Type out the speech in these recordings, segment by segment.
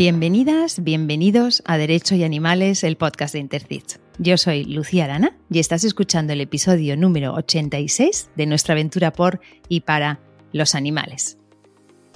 Bienvenidas, bienvenidos a Derecho y Animales, el podcast de Intercits. Yo soy Lucía Arana y estás escuchando el episodio número 86 de nuestra aventura por y para los animales.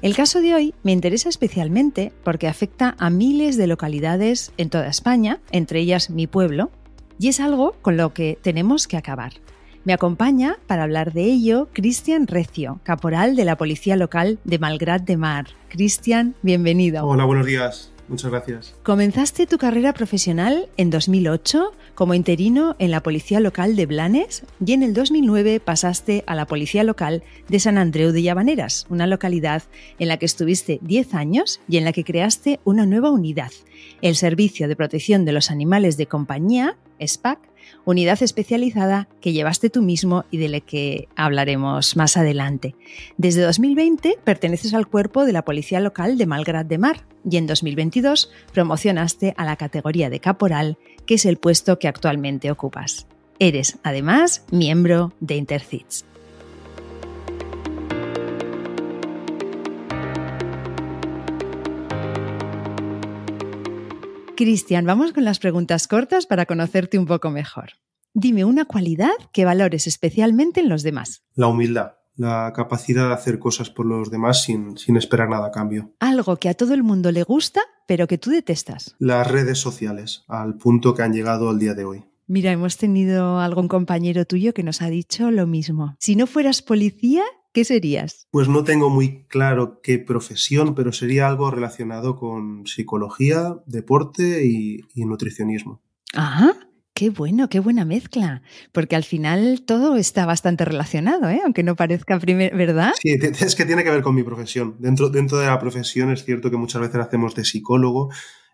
El caso de hoy me interesa especialmente porque afecta a miles de localidades en toda España, entre ellas mi pueblo, y es algo con lo que tenemos que acabar. Me acompaña para hablar de ello Cristian Recio, caporal de la Policía Local de Malgrat de Mar. Cristian, bienvenido. Hola, buenos días. Muchas gracias. Comenzaste tu carrera profesional en 2008 como interino en la Policía Local de Blanes y en el 2009 pasaste a la Policía Local de San Andreu de Llavaneras, una localidad en la que estuviste 10 años y en la que creaste una nueva unidad, el Servicio de Protección de los Animales de Compañía, SPAC, unidad especializada que llevaste tú mismo y de la que hablaremos más adelante. Desde 2020 perteneces al cuerpo de la Policía Local de Malgrat de Mar y en 2022 promocionaste a la categoría de caporal, que es el puesto que actualmente ocupas. Eres, además, miembro de Intercits. Cristian, vamos con las preguntas cortas para conocerte un poco mejor. Dime una cualidad que valores especialmente en los demás. La humildad, la capacidad de hacer cosas por los demás sin, sin esperar nada a cambio. Algo que a todo el mundo le gusta, pero que tú detestas. Las redes sociales, al punto que han llegado al día de hoy. Mira, hemos tenido algún compañero tuyo que nos ha dicho lo mismo. Si no fueras policía, ¿qué serías? Pues no tengo muy claro qué profesión, pero sería algo relacionado con psicología, deporte y, y nutricionismo. Ah, qué bueno, qué buena mezcla. Porque al final todo está bastante relacionado, ¿eh? aunque no parezca primer, ¿verdad? Sí, es que tiene que ver con mi profesión. Dentro, dentro de la profesión es cierto que muchas veces hacemos de psicólogo,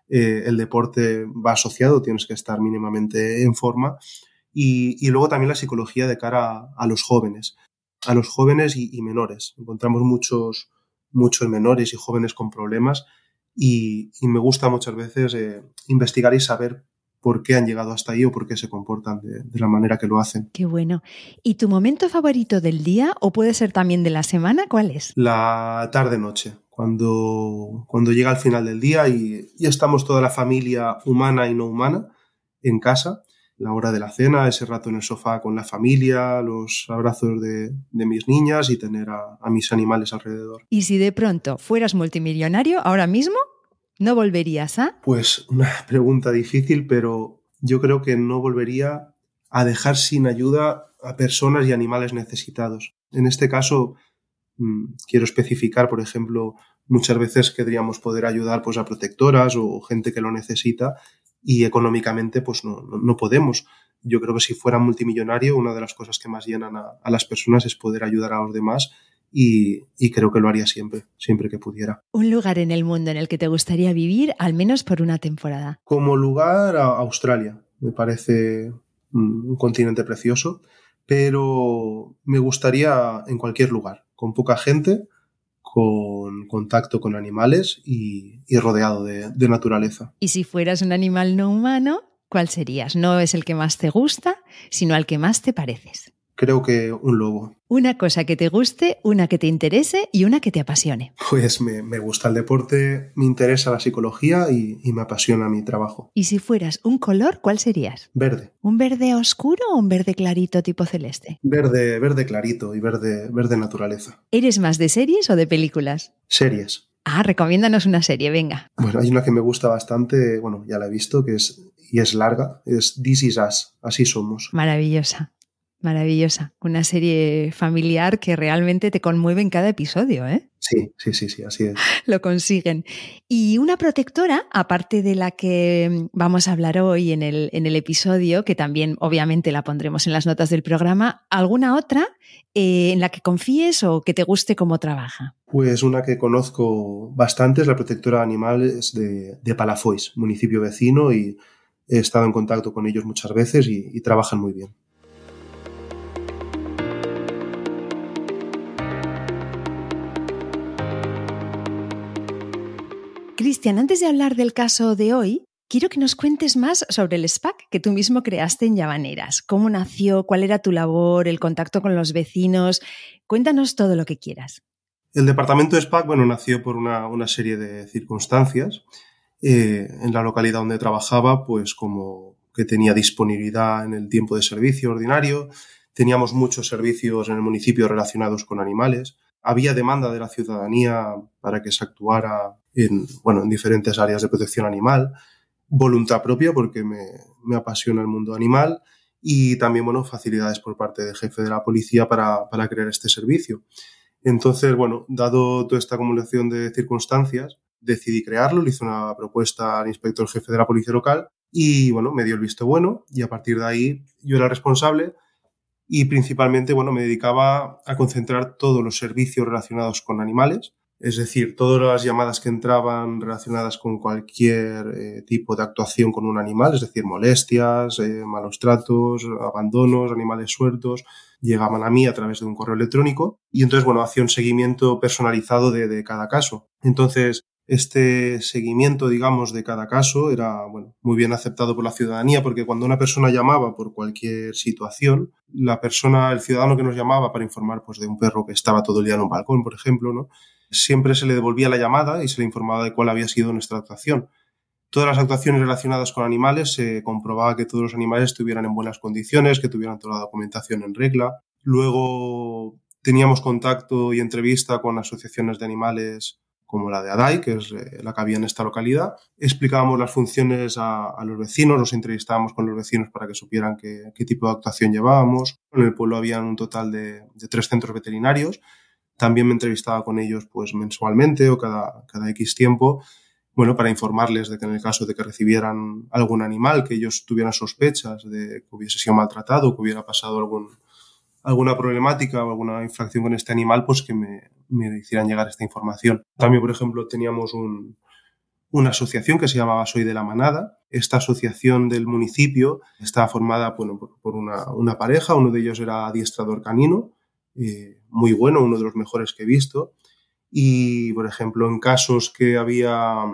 eh, el deporte va asociado, tienes que estar mínimamente en forma. Y, y luego también la psicología de cara a, a los jóvenes a los jóvenes y, y, menores. Encontramos muchos, muchos menores y jóvenes con problemas y, y me gusta muchas veces eh, investigar y saber por qué han llegado hasta ahí o por qué se comportan de, de, la manera que lo hacen. Qué bueno. ¿Y tu momento favorito del día o puede ser también de la semana? ¿Cuál es? La tarde-noche, cuando, cuando llega el final del día y, y estamos toda la familia humana y no humana en casa la hora de la cena, ese rato en el sofá con la familia, los abrazos de, de mis niñas y tener a, a, mis animales alrededor. ¿Y si de pronto fueras multimillonario ahora mismo, no volverías a? Pues una pregunta difícil, pero yo creo que no volvería a dejar sin ayuda a personas y animales necesitados. En este caso, mmm, quiero especificar, por ejemplo, muchas veces querríamos poder ayudar pues, a protectoras o gente que lo necesita y económicamente pues no, no, no, podemos. Yo creo que si fuera multimillonario, una de las cosas que más llenan a, a las personas es poder ayudar a los demás y, y, creo que lo haría siempre, siempre que pudiera. ¿Un lugar en el mundo en el que te gustaría vivir, al menos por una temporada? Como lugar, a Australia. Me parece un continente precioso, pero me gustaría en cualquier lugar, con poca gente, con contacto con animales y, rodeado de, de, naturaleza. Y si fueras un animal no humano, ¿cuál serías? No es el que más te gusta, sino al que más te pareces. Creo que un lobo. Una cosa que te guste, una que te interese y una que te apasione. Pues me, me gusta el deporte, me interesa la psicología y, y, me apasiona mi trabajo. Y si fueras un color, ¿cuál serías? Verde. ¿Un verde oscuro o un verde clarito tipo celeste? Verde, verde clarito y verde, verde naturaleza. ¿Eres más de series o de películas? Series. Ah, recomiéndanos una serie, venga. Bueno, hay una que me gusta bastante, bueno, ya la he visto, que es, y es larga, es This Is Us, así somos. Maravillosa. Maravillosa. Una serie familiar que realmente te conmueve en cada episodio, ¿eh? Sí, sí, sí, sí, así es. Lo consiguen. Y una protectora, aparte de la que vamos a hablar hoy en el, en el episodio, que también obviamente la pondremos en las notas del programa, ¿alguna otra eh, en la que confíes o que te guste cómo trabaja? Pues una que conozco bastante es la protectora de animales de, de Palafois, municipio vecino, y he estado en contacto con ellos muchas veces y, y trabajan muy bien. Cristian, antes de hablar del caso de hoy, quiero que nos cuentes más sobre el SPAC que tú mismo creaste en Llavaneras. ¿Cómo nació? ¿Cuál era tu labor? ¿El contacto con los vecinos? Cuéntanos todo lo que quieras. El departamento de SPAC, bueno, nació por una, serie de circunstancias eh, en la localidad donde trabajaba, pues como que tenía disponibilidad en el tiempo de servicio ordinario, teníamos muchos servicios en el municipio relacionados con animales, había demanda de la ciudadanía para que se actuara en, bueno, en diferentes áreas de protección animal, voluntad propia porque me, me apasiona el mundo animal y también, bueno, facilidades por parte del jefe de la policía para, para crear este servicio. Entonces, bueno, dado toda esta acumulación de circunstancias, decidí crearlo, le hice una propuesta al inspector jefe de la policía local y, bueno, me dio el visto bueno y a partir de ahí yo era responsable y principalmente, bueno, me dedicaba a concentrar todos los servicios relacionados con animales, es decir, todas las llamadas que entraban relacionadas con cualquier eh, tipo de actuación con un animal, es decir, molestias, eh, malos tratos, abandonos, animales sueltos, llegaban a mí a través de un correo electrónico y entonces, bueno, hacía un seguimiento personalizado de, de cada caso. Entonces, este seguimiento, digamos, de cada caso era bueno, muy bien aceptado por la ciudadanía porque cuando una persona llamaba por cualquier situación, la persona, el ciudadano que nos llamaba para informar pues, de un perro que estaba todo el día en un balcón, por ejemplo, ¿no? Siempre se le devolvía la llamada y se le informaba de cuál había sido nuestra actuación. Todas las actuaciones relacionadas con animales se comprobaba que todos los animales estuvieran en buenas condiciones, que tuvieran toda la documentación en regla. Luego teníamos contacto y entrevista con asociaciones de animales como la de ADAI, que es eh, la que había en esta localidad. Explicábamos las funciones a, los vecinos, nos entrevistábamos con los vecinos para que supieran qué, tipo de actuación llevábamos. En el pueblo había un total de, tres centros veterinarios. También me entrevistaba con ellos pues mensualmente o cada, cada X tiempo, bueno, para informarles de que en el caso de que recibieran algún animal, que ellos tuvieran sospechas de que hubiese sido maltratado, que hubiera pasado algún, alguna problemática o alguna infracción con este animal, pues que me, me hicieran llegar esta información. También, por ejemplo, teníamos un, una asociación que se llamaba Soy de la Manada. Esta asociación del municipio estaba formada bueno, por, una, pareja, uno de ellos era adiestrador canino, eh, muy bueno, uno de los mejores que he visto. Y, por ejemplo, en casos que había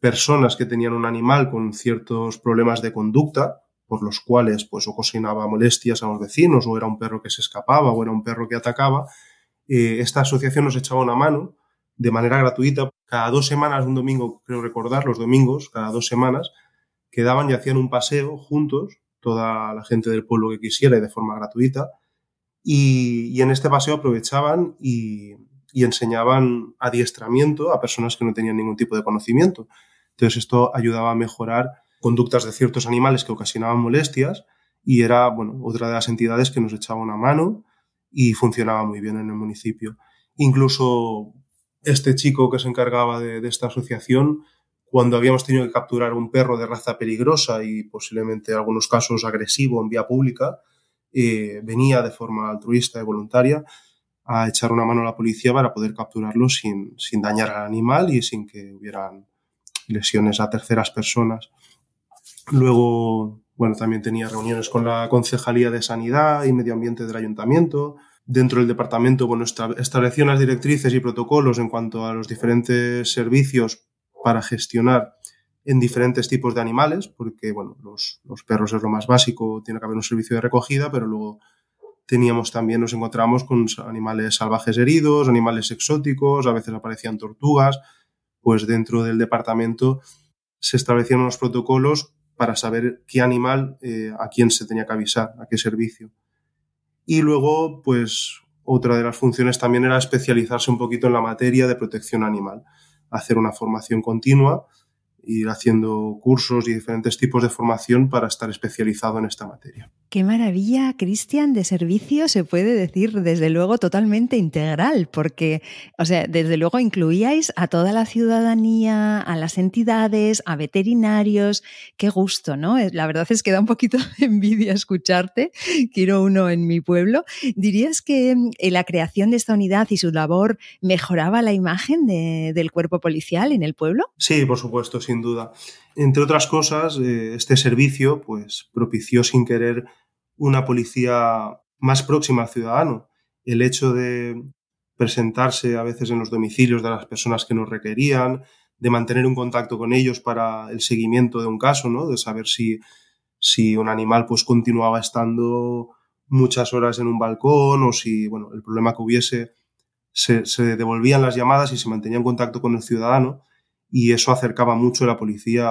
personas que tenían un animal con ciertos problemas de conducta, por los cuales pues ocasionaba molestias a los vecinos, o era un perro que se escapaba, o era un perro que atacaba, eh, esta asociación nos echaba una mano de manera gratuita. Cada dos semanas, un domingo, creo recordar, los domingos, cada dos semanas, quedaban y hacían un paseo juntos, toda la gente del pueblo que quisiera y de forma gratuita. Y, en este paseo aprovechaban y, y, enseñaban adiestramiento a personas que no tenían ningún tipo de conocimiento. Entonces esto ayudaba a mejorar conductas de ciertos animales que ocasionaban molestias y era, bueno, otra de las entidades que nos echaba una mano y funcionaba muy bien en el municipio. Incluso este chico que se encargaba de, esta asociación, cuando habíamos tenido que capturar un perro de raza peligrosa y posiblemente en algunos casos agresivo en vía pública, eh, venía de forma altruista y voluntaria a echar una mano a la policía para poder capturarlo sin, sin dañar al animal y sin que hubieran lesiones a terceras personas. Luego, bueno, también tenía reuniones con la Concejalía de Sanidad y Medio Ambiente del Ayuntamiento. Dentro del departamento, bueno, estableció unas directrices y protocolos en cuanto a los diferentes servicios para gestionar en diferentes tipos de animales, porque, bueno, los, los perros es lo más básico, tiene que haber un servicio de recogida, pero luego teníamos también, nos encontramos con animales salvajes heridos, animales exóticos, a veces aparecían tortugas, pues dentro del departamento se establecieron unos protocolos para saber qué animal, eh, a quién se tenía que avisar, a qué servicio. Y luego, pues otra de las funciones también era especializarse un poquito en la materia de protección animal, hacer una formación continua ir haciendo cursos y diferentes tipos de formación para estar especializado en esta materia. Qué maravilla, Cristian, de servicio se puede decir desde luego totalmente integral, porque, o sea, desde luego incluíais a toda la ciudadanía, a las entidades, a veterinarios. Qué gusto, ¿no? La verdad es que da un poquito de envidia escucharte. Quiero uno en mi pueblo. ¿Dirías que eh, la creación de esta unidad y su labor mejoraba la imagen del cuerpo policial en el pueblo? Sí, por supuesto, sí sin duda. Entre otras cosas, eh, este servicio pues, propició sin querer una policía más próxima al ciudadano. El hecho de presentarse a veces en los domicilios de las personas que nos requerían, de mantener un contacto con ellos para el seguimiento de un caso, ¿no? de saber si, si un animal pues, continuaba estando muchas horas en un balcón o si bueno, el problema que hubiese se, se devolvían las llamadas y se mantenía en contacto con el ciudadano y eso acercaba mucho a la policía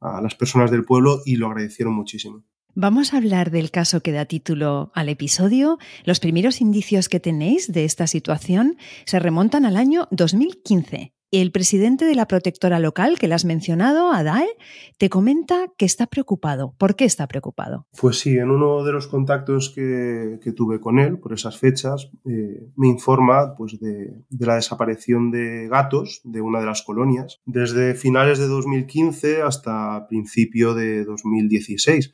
a las personas del pueblo y lo agradecieron muchísimo. Vamos a hablar del caso que da título al episodio. Los primeros indicios que tenéis de esta situación se remontan al año 2015. El presidente de la protectora local que le has mencionado, Adae, te comenta que está preocupado. ¿Por qué está preocupado? Pues sí, en uno de los contactos que, tuve con él por esas fechas, eh, me informa pues, de, de, la desaparición de gatos de una de las colonias desde finales de 2015 hasta principio de 2016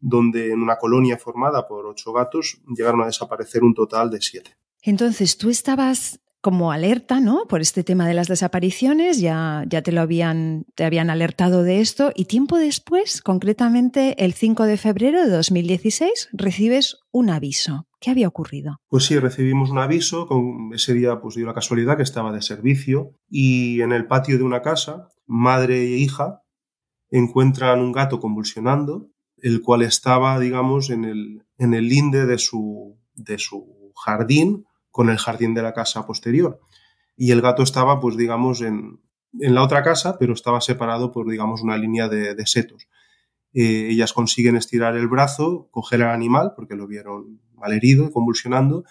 donde en una colonia formada por ocho gatos llegaron a desaparecer un total de siete. Entonces, tú estabas como alerta, ¿no? Por este tema de las desapariciones, ya, ya te lo habían, te habían alertado de esto, y tiempo después, concretamente el 5 de febrero de 2016, recibes un aviso. ¿Qué había ocurrido? Pues sí, recibimos un aviso, con ese día pues dio la casualidad que estaba de servicio, y en el patio de una casa, madre e hija encuentran un gato convulsionando el cual estaba, digamos, en el, en el linde de su, de su jardín con el jardín de la casa posterior. Y el gato estaba, pues, digamos, en, en la otra casa, pero estaba separado por, digamos, una línea de, setos. Eh, ellas consiguen estirar el brazo, coger al animal, porque lo vieron malherido y convulsionando,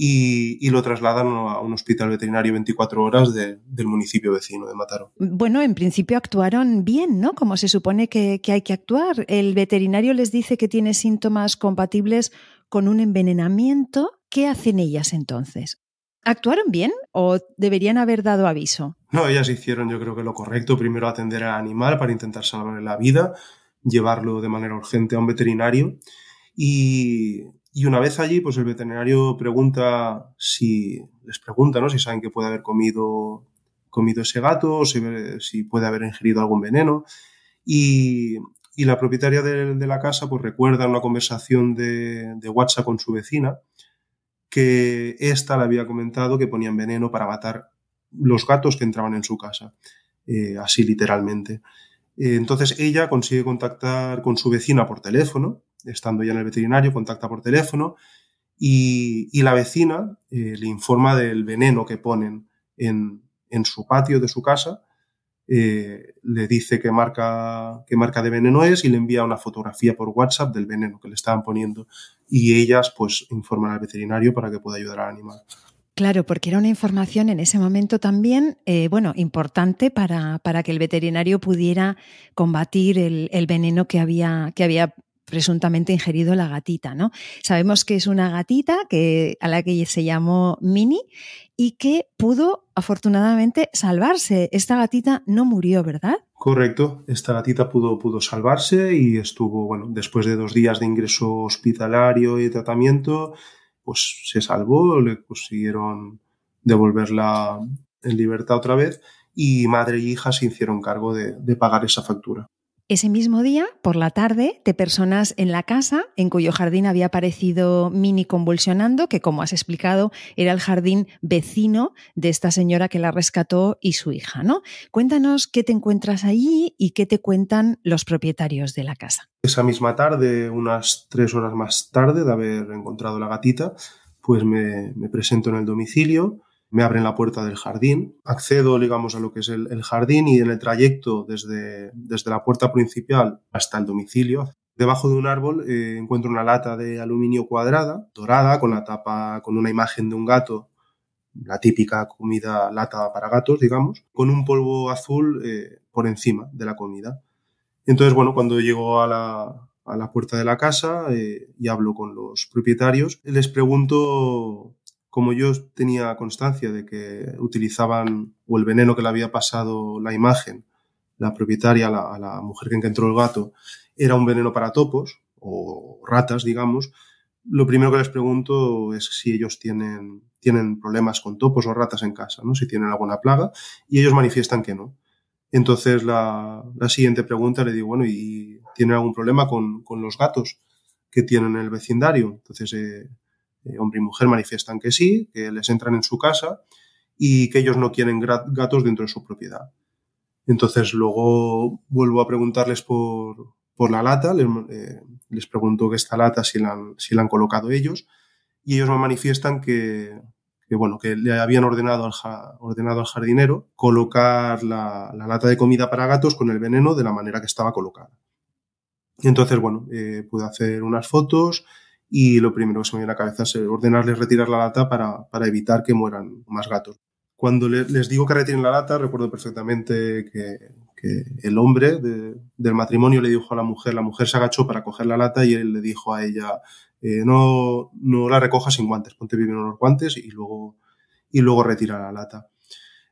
y, lo trasladan a un hospital veterinario 24 horas del municipio vecino de Mataró. Bueno, en principio actuaron bien, ¿no? Como se supone que, hay que actuar. El veterinario les dice que tiene síntomas compatibles con un envenenamiento. ¿Qué hacen ellas entonces? ¿Actuaron bien o deberían haber dado aviso? No, ellas hicieron yo creo que lo correcto. Primero atender al animal para intentar salvarle la vida, llevarlo de manera urgente a un veterinario y, una vez allí, pues el veterinario pregunta si, les pregunta, ¿no? Si saben que puede haber comido, comido ese gato, o si, puede haber ingerido algún veneno. Y, la propietaria de, la casa, pues recuerda una conversación de, WhatsApp con su vecina, que ésta le había comentado que ponían veneno para matar los gatos que entraban en su casa, eh, así literalmente. Eh, entonces ella consigue contactar con su vecina por teléfono estando ya en el veterinario, contacta por teléfono y, la vecina eh, le informa del veneno que ponen en, su patio de su casa. Eh, le dice qué marca, qué marca de veneno es y le envía una fotografía por WhatsApp del veneno que le estaban poniendo. Y ellas pues informan al veterinario para que pueda ayudar al animal. Claro, porque era una información en ese momento también, eh, bueno, importante para, para, que el veterinario pudiera combatir el, el veneno que había, que había presuntamente ingerido la gatita, ¿no? Sabemos que es una gatita que, a la que se llamó Mini y que pudo afortunadamente salvarse. Esta gatita no murió, ¿verdad? Correcto, esta gatita pudo, pudo salvarse y estuvo, bueno, después de dos días de ingreso hospitalario y tratamiento, pues se salvó, le consiguieron devolverla en libertad otra vez y madre y hija se hicieron cargo de pagar esa factura. Ese mismo día, por la tarde, te personas en la casa en cuyo jardín había aparecido Mini convulsionando, que como has explicado era el jardín vecino de esta señora que la rescató y su hija, ¿no? Cuéntanos qué te encuentras allí y qué te cuentan los propietarios de la casa. Esa misma tarde, unas tres horas más tarde de haber encontrado la gatita, pues me, me presento en el domicilio me abren la puerta del jardín, accedo, digamos, a lo que es el, jardín y en el trayecto desde, desde, la puerta principal hasta el domicilio, debajo de un árbol eh, encuentro una lata de aluminio cuadrada, dorada, con la tapa, con una imagen de un gato, la típica comida lata para gatos, digamos, con un polvo azul eh, por encima de la comida. Entonces, bueno, cuando llego a la, a la puerta de la casa eh, y hablo con los propietarios, les pregunto como yo tenía constancia de que utilizaban o el veneno que le había pasado la imagen, la propietaria, a la mujer que encontró el gato, era un veneno para topos o ratas, digamos, lo primero que les pregunto es si ellos tienen, tienen problemas con topos o ratas en casa, ¿no? si tienen alguna plaga, y ellos manifiestan que no. Entonces la, siguiente pregunta le digo, bueno, ¿y tienen algún problema con, los gatos que tienen en el vecindario? Entonces eh, eh, hombre y mujer manifiestan que sí, que les entran en su casa y que ellos no quieren gatos dentro de su propiedad. Entonces luego vuelvo a preguntarles por, la lata, les, eh, pregunto que esta lata si la, han, colocado ellos y ellos me manifiestan que, que bueno, que le habían ordenado al, ordenado al jardinero colocar la, lata de comida para gatos con el veneno de la manera que estaba colocada. Y entonces, bueno, eh, pude hacer unas fotos y lo primero que se me dio a la cabeza es ordenarles retirar la lata para, para evitar que mueran más gatos. Cuando les digo que retiren la lata, recuerdo perfectamente que, que el hombre del matrimonio le dijo a la mujer, la mujer se agachó para coger la lata y él le dijo a ella, eh, no, no la recojas sin guantes, ponte bien los guantes y luego, y luego retira la lata.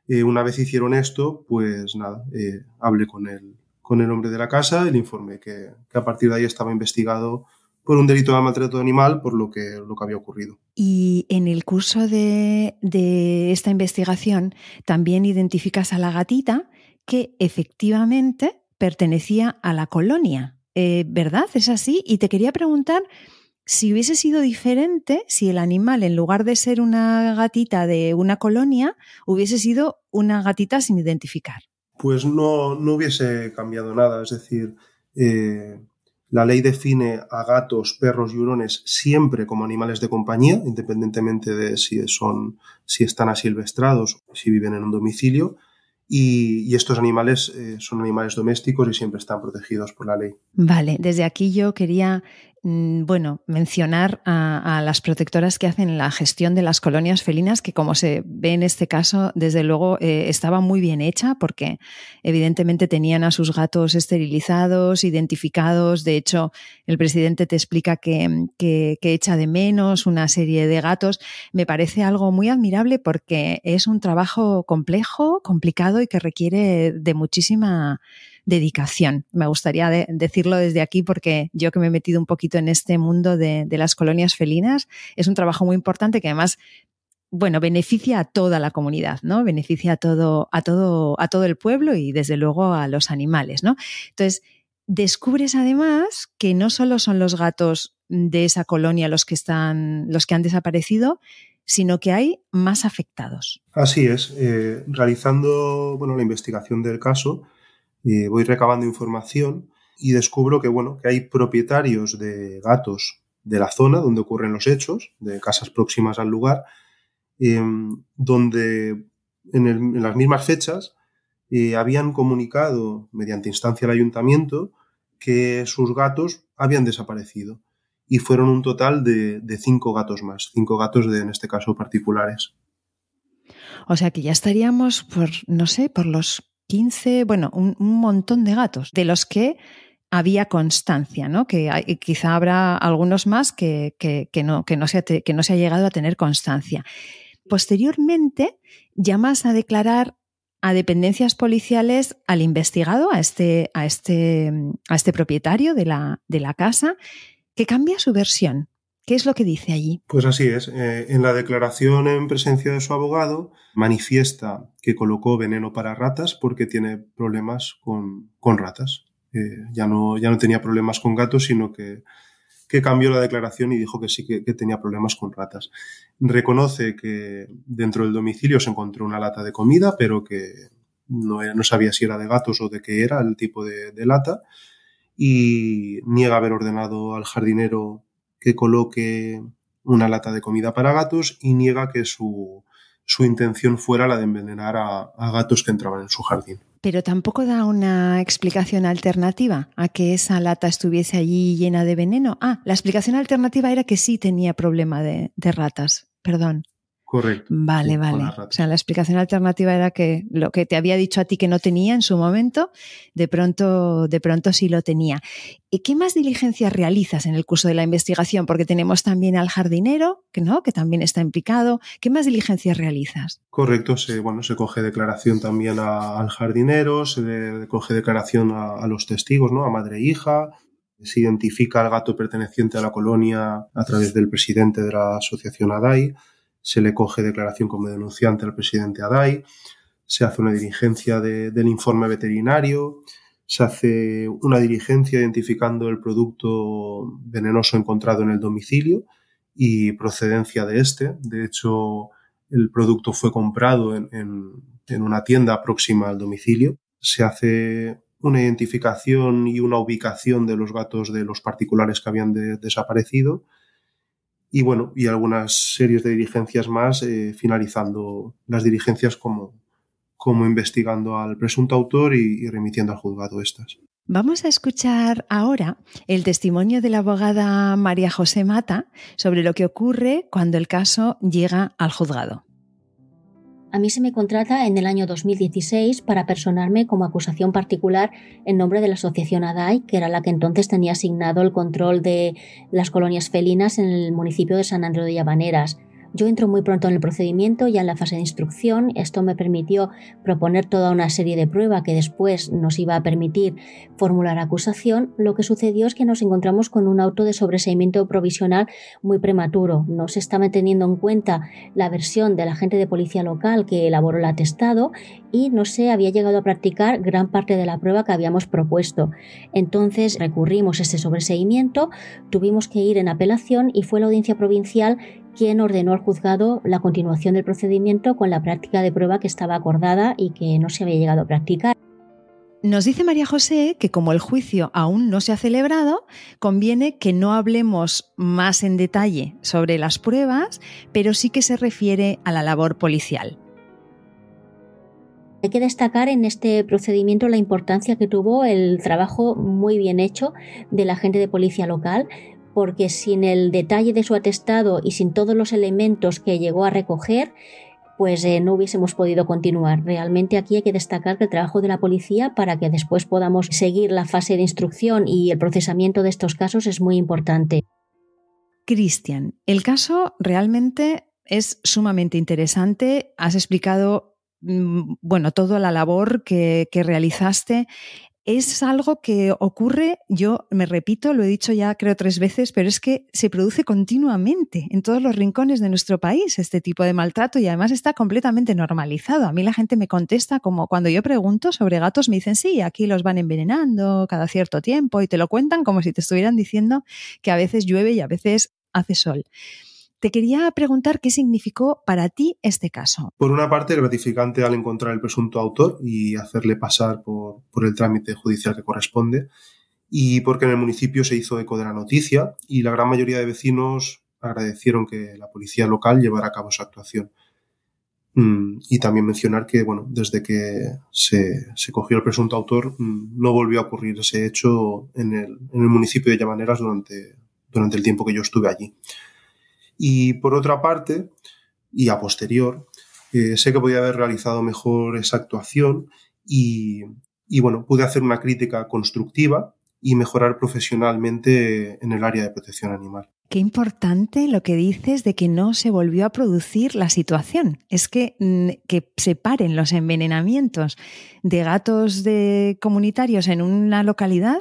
Eh, una vez hicieron esto, pues nada, eh, hablé con el, con el hombre de la casa y le informé que, que, a partir de ahí estaba investigado por un delito de maltrato animal por lo que, lo que había ocurrido. Y en el curso de, de esta investigación también identificas a la gatita que efectivamente pertenecía a la colonia. ¿Verdad? ¿Es así? Y te quería preguntar si hubiese sido diferente, si el animal, en lugar de ser una gatita de una colonia, hubiese sido una gatita sin identificar. Pues no, no hubiese cambiado nada. Es decir, eh, la ley define a gatos, perros y hurones siempre como animales de compañía, independientemente de si, son, si están asilvestrados si viven en un domicilio. Y, estos animales eh, son animales domésticos y siempre están protegidos por la ley. Vale, desde aquí yo quería bueno, mencionar a, las protectoras que hacen la gestión de las colonias felinas, que como se ve en este caso, desde luego eh, estaba muy bien hecha porque evidentemente tenían a sus gatos esterilizados, identificados. De hecho, el presidente te explica que echa de menos una serie de gatos. Me parece algo muy admirable porque es un trabajo complejo, complicado y que requiere de muchísima dedicación. Me gustaría decirlo desde aquí porque yo que me he metido un poquito en este mundo de, las colonias felinas, es un trabajo muy importante que además bueno, beneficia a toda la comunidad, ¿no? Beneficia a todo, a todo, a todo el pueblo y desde luego a los animales, ¿no? Entonces, descubres además que no solo son los gatos de esa colonia los que están, los que han desaparecido, sino que hay más afectados. Así es. Eh, realizando bueno, la investigación del caso, voy recabando información y descubro que, bueno, que hay propietarios de gatos de la zona donde ocurren los hechos, de casas próximas al lugar, em, donde en, las mismas fechas eh, habían comunicado mediante instancia al ayuntamiento que sus gatos habían desaparecido y fueron un total de, de, cinco gatos más, cinco gatos de, en este caso, particulares. O sea que ya estaríamos por, no sé, por los 15, bueno, un, montón de gatos, de los que había constancia, ¿no? Que quizá habrá algunos más que, no, que, no se ha, que no se ha llegado a tener constancia. Posteriormente, llamas a declarar a dependencias policiales al investigado, a este, a este, a este propietario de la, de la casa, que cambia su versión. ¿Qué es lo que dice allí? Pues así es. Eh, en la declaración en presencia de su abogado manifiesta que colocó veneno para ratas porque tiene problemas con, ratas. Eh, ya, no, ya no tenía problemas con gatos, sino que, cambió la declaración y dijo que sí que, tenía problemas con ratas. Reconoce que dentro del domicilio se encontró una lata de comida, pero que no, no sabía si era de gatos o de qué era el tipo de lata. Y niega haber ordenado al jardinero que coloque una lata de comida para gatos y niega que su, intención fuera la de envenenar a, gatos que entraban en su jardín. Pero tampoco da una explicación alternativa a que esa lata estuviese allí llena de veneno. Ah, la explicación alternativa era que sí tenía problema de ratas. Perdón. Correcto. Vale, vale. O sea, la explicación alternativa era que lo que te había dicho a ti que no tenía en su momento, de pronto, de pronto sí lo tenía. ¿Y qué más diligencias realizas en el curso de la investigación? Porque tenemos también al jardinero, que no, que también está implicado. ¿Qué más diligencias realizas? Correcto, se, bueno, se coge declaración también al jardinero, se coge declaración a, a, los testigos, ¿no? A madre e hija, se identifica al gato perteneciente a la colonia a través del presidente de la asociación ADAI se le coge declaración como denunciante al presidente Adai, se hace una diligencia del informe veterinario, se hace una diligencia identificando el producto venenoso encontrado en el domicilio y procedencia de este. De hecho, el producto fue comprado en, una tienda próxima al domicilio. Se hace una identificación y una ubicación de los gatos de los particulares que habían desaparecido y bueno, y algunas series de diligencias más, eh, finalizando las diligencias como, como investigando al presunto autor y, remitiendo al juzgado estas. Vamos a escuchar ahora el testimonio de la abogada María José Mata sobre lo que ocurre cuando el caso llega al juzgado. A mí se me contrata en el año 2016 para personarme como acusación particular en nombre de la Asociación ADAI, que era la que entonces tenía asignado el control de las colonias felinas en el municipio de San Andrés de Llavaneras. Yo entro muy pronto en el procedimiento, ya en la fase de instrucción. Esto me permitió proponer toda una serie de pruebas que después nos iba a permitir formular acusación. Lo que sucedió es que nos encontramos con un auto de sobreseimiento provisional muy prematuro. No se estaba teniendo en cuenta la versión del agente de policía local que elaboró el atestado y no se había llegado a practicar gran parte de la prueba que habíamos propuesto. Entonces recurrimos a este sobreseimiento, tuvimos que ir en apelación y fue la audiencia provincial quien ordenó al juzgado la continuación del procedimiento con la práctica de prueba que estaba acordada y que no se había llegado a practicar. Nos dice María José que como el juicio aún no se ha celebrado, conviene que no hablemos más en detalle sobre las pruebas, pero sí que se refiere a la labor policial. Hay que destacar en este procedimiento la importancia que tuvo el trabajo muy bien hecho del agente de policía local, porque sin el detalle de su atestado y sin todos los elementos que llegó a recoger, pues eh, no hubiésemos podido continuar. Realmente aquí hay que destacar el trabajo de la policía para que después podamos seguir la fase de instrucción y el procesamiento de estos casos es muy importante. Cristian, el caso realmente es sumamente interesante. Has explicado mm, bueno, toda la labor que, que realizaste es algo que ocurre, yo me repito, lo he dicho ya creo tres veces, pero es que se produce continuamente en todos los rincones de nuestro país este tipo de maltrato y además está completamente normalizado. A mí la gente me contesta como cuando yo pregunto sobre gatos me dicen, sí, aquí los van envenenando cada cierto tiempo y te lo cuentan como si te estuvieran diciendo que a veces llueve y a veces hace sol. Te quería preguntar qué significó para ti este caso. Por una parte, gratificante al encontrar el presunto autor y hacerle pasar por, el trámite judicial que corresponde, y porque en el municipio se hizo eco de la noticia y la gran mayoría de vecinos agradecieron que la policía local llevara a cabo su actuación. Mm, y también mencionar que, bueno, desde que se, cogió el presunto autor, mm, no volvió a ocurrir ese hecho en el, municipio de Llamaneras durante, durante el tiempo que yo estuve allí. Y por otra parte, y a posterior, eh, sé que podía haber realizado mejor esa actuación y, y, bueno, pude hacer una crítica constructiva y mejorar profesionalmente en el área de protección animal. Qué importante lo que dices de que no se volvió a producir la situación. Es que, mm, que los envenenamientos de gatos de comunitarios en una localidad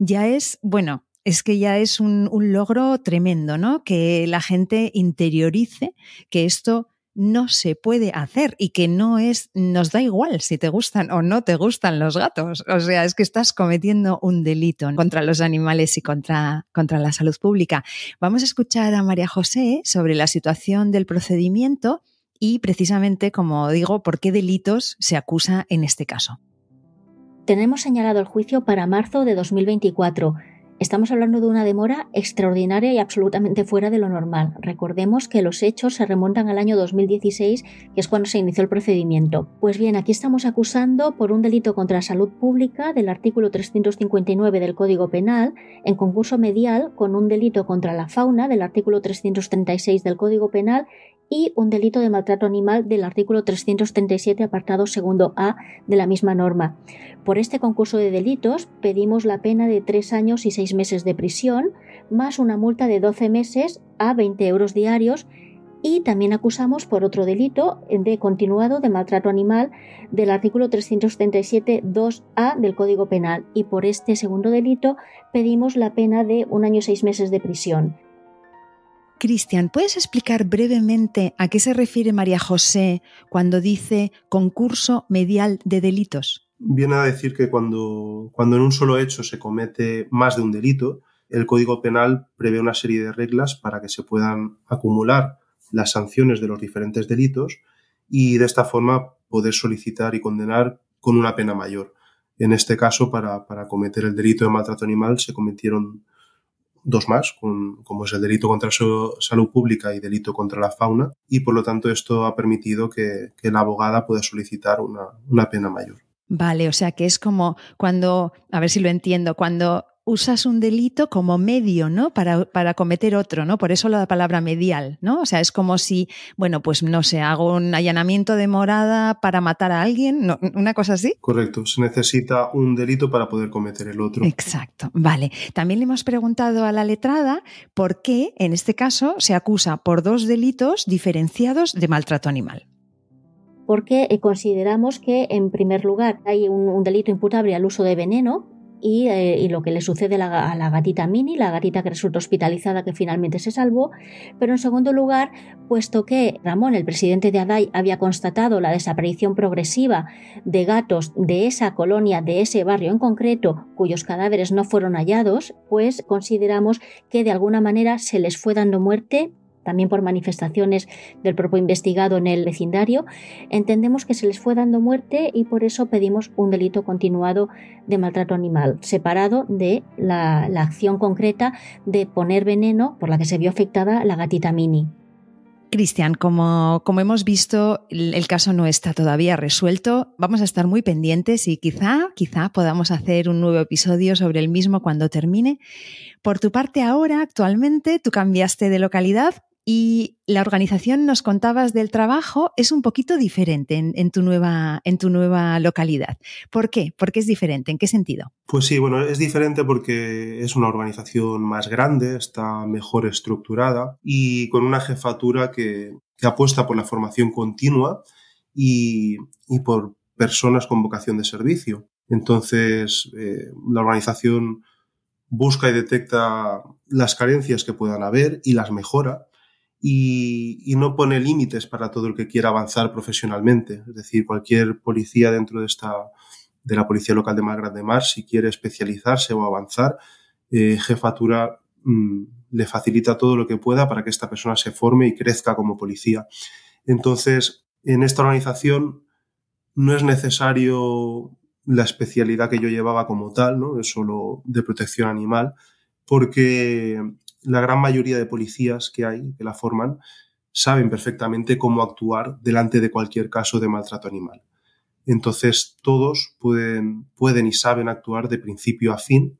ya es, bueno, es que ya es un, logro tremendo, ¿no? Que la gente interiorice que esto no se puede hacer y que no es, nos da igual si te gustan o no te gustan los gatos. O sea, es que estás cometiendo un delito contra los animales y contra, contra la salud pública. Vamos a escuchar a María José sobre la situación del procedimiento y precisamente, como digo, por qué delitos se acusa en este caso. Tenemos señalado el juicio para marzo de 2024 Estamos hablando de una demora extraordinaria y absolutamente fuera de lo normal. Recordemos que los hechos se remontan al año 2016, que es cuando se inició el procedimiento. Pues bien, aquí estamos acusando por un delito contra la salud pública del artículo 359 del Código Penal, en concurso medial con un delito contra la fauna del artículo 336 del Código Penal y un delito de maltrato animal del artículo 337 apartado segundo A de la misma norma. Por este concurso de delitos pedimos la pena de tres años y seis meses de prisión, más una multa de 12 meses a 20 euros diarios y también acusamos por otro delito de continuado de maltrato animal del artículo 337 2A del Código Penal y por este segundo delito pedimos la pena de un año y seis meses de prisión. Cristian, ¿puedes explicar brevemente a qué se refiere María José cuando dice concurso medial de delitos? Viene a decir que cuando, cuando en un solo hecho se comete más de un delito, el Código Penal prevé una serie de reglas para que se puedan acumular las sanciones de los diferentes delitos y de esta forma poder solicitar y condenar con una pena mayor. En este caso, para, para cometer el delito de maltrato animal se cometieron dos más, como es el delito contra la salud pública y delito contra la fauna, y por lo tanto esto ha permitido que, la abogada pueda solicitar una pena mayor. Vale, o sea que es como cuando, a ver si lo entiendo, cuando usas un delito como medio, ¿no? Para, para, cometer otro, ¿no? Por eso la palabra medial, ¿no? O sea, es como si, bueno, pues no sé, hago un allanamiento de morada para matar a alguien, ¿no? ¿una cosa así? Correcto, se necesita un delito para poder cometer el otro. Exacto, vale. También le hemos preguntado a la letrada por qué, en este caso, se acusa por dos delitos diferenciados de maltrato animal porque eh, consideramos que, en primer lugar, hay un, delito imputable al uso de veneno, eh, y, lo que le sucede a la, gatita Mini, la gatita que resulta hospitalizada que finalmente se salvó, pero en segundo lugar, puesto que Ramón, el presidente de ADAI, había constatado la desaparición progresiva de gatos de esa colonia, de ese barrio en concreto, cuyos cadáveres no fueron hallados, pues consideramos que de alguna manera se les fue dando muerte también por manifestaciones del propio investigado en el vecindario, entendemos que se les fue dando muerte y por eso pedimos un delito continuado de maltrato animal, separado de la, acción concreta de poner veneno por la que se vio afectada la gatita Mini. Cristian, como, como, hemos visto, el caso no está todavía resuelto. Vamos a estar muy pendientes y quizá, quizá podamos hacer un nuevo episodio sobre el mismo cuando termine. Por tu parte, ahora, actualmente, tú cambiaste de localidad, y la organización, nos contabas del trabajo, es un poquito diferente en, tu nueva, en tu nueva localidad. ¿Por qué? ¿Por qué es diferente? ¿En qué sentido? Pues sí, bueno, es diferente porque es una organización más grande, está mejor estructurada y con una jefatura que, apuesta por la formación continua y, por personas con vocación de servicio. Entonces, eh, la organización busca y detecta las carencias que puedan haber y las mejora y, no pone límites para todo el que quiera avanzar profesionalmente. Es decir, cualquier policía dentro de esta de la Policía Local de Malgrat de Mar, si quiere especializarse o avanzar, eh, jefatura mm, le facilita todo lo que pueda para que esta persona se forme y crezca como policía. Entonces, en esta organización no es necesario la especialidad que yo llevaba como tal, ¿no? Es solo de protección animal, porque la gran mayoría de policías que hay, que la forman, saben perfectamente cómo actuar delante de cualquier caso de maltrato animal. Entonces, todos pueden, pueden y saben actuar de principio a fin.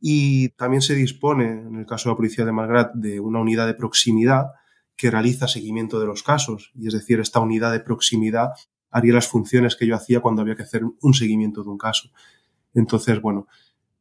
Y también se dispone, en el caso de la Policía de Malgrat, de una unidad de proximidad que realiza seguimiento de los casos. Y es decir, esta unidad de proximidad haría las funciones que yo hacía cuando había que hacer un seguimiento de un caso. Entonces, bueno,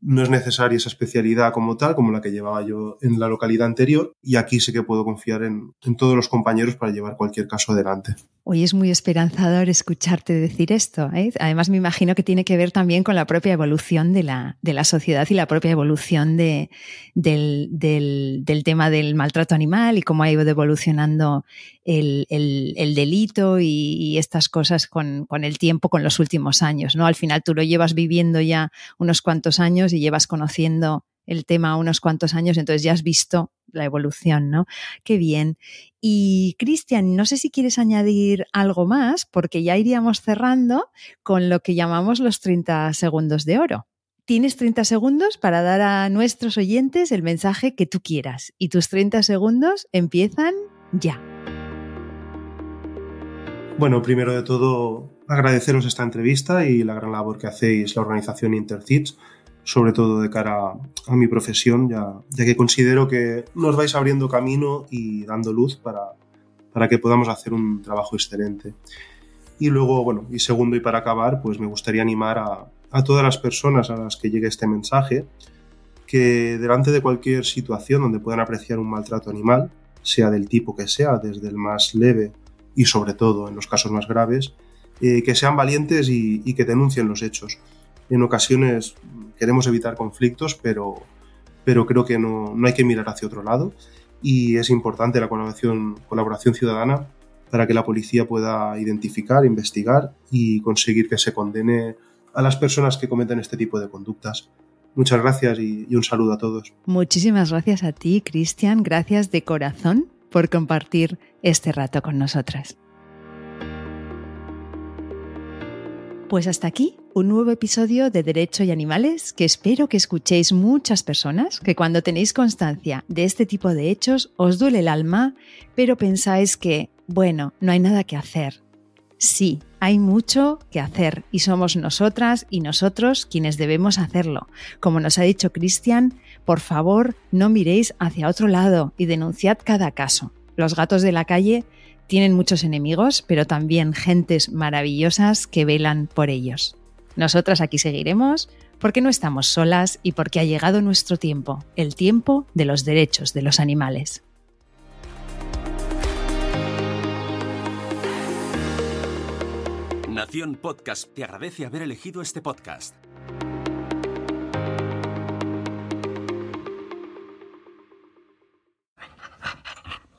no es necesaria esa especialidad como tal, como la que llevaba yo en la localidad anterior, y aquí sí que puedo confiar en, todos los compañeros para llevar cualquier caso adelante. Hoy es muy esperanzador escucharte decir esto. ¿eh? Además, me imagino que tiene que ver también con la propia evolución de la, de la sociedad y la propia evolución de, del, del, tema del maltrato animal y cómo ha ido evolucionando el, el, delito y, estas cosas con, con, el tiempo, con los últimos años. ¿no? Al final tú lo llevas viviendo ya unos cuantos y llevas conociendo el tema unos cuantos años, entonces ya has visto la evolución, ¿no? Qué bien. Y Cristian, no sé si quieres añadir algo más, porque ya iríamos cerrando con lo que llamamos los 30 segundos de oro. Tienes 30 segundos para dar a nuestros oyentes el mensaje que tú quieras y tus 30 segundos empiezan ya. Bueno, primero de todo, agradeceros esta entrevista y la gran labor que hacéis la organización Intercits sobre todo de cara a, mi profesión, ya, ya, que considero que nos vais abriendo camino y dando luz para, para que podamos hacer un trabajo excelente. Y luego, bueno, y segundo y para acabar, pues me gustaría animar a, a todas las personas a las que llegue este mensaje que delante de cualquier situación donde puedan apreciar un maltrato animal, sea del tipo que sea, desde el más leve y sobre todo en los casos más graves, eh, que sean valientes y, y que denuncien los hechos. En ocasiones queremos evitar conflictos, pero, pero creo que no, no hay que mirar hacia otro lado y es importante la colaboración, colaboración ciudadana para que la policía pueda identificar, investigar y conseguir que se condene a las personas que cometen este tipo de conductas. Muchas gracias y, y un saludo a todos. Muchísimas gracias a ti, Cristian. Gracias de corazón por compartir este rato con nosotras. Pues hasta aquí un nuevo episodio de Derecho y Animales que espero que escuchéis muchas personas, que cuando tenéis constancia de este tipo de hechos os duele el alma, pero pensáis que, bueno, no hay nada que hacer. Sí, hay mucho que hacer y somos nosotras y nosotros quienes debemos hacerlo. Como nos ha dicho Cristian, por favor no miréis hacia otro lado y denunciad cada caso. Los gatos de la calle tienen muchos enemigos, pero también gentes maravillosas que velan por ellos. Nosotras aquí seguiremos porque no estamos solas y porque ha llegado nuestro tiempo, el tiempo de los derechos de los animales. Nación Podcast te agradece haber elegido este podcast.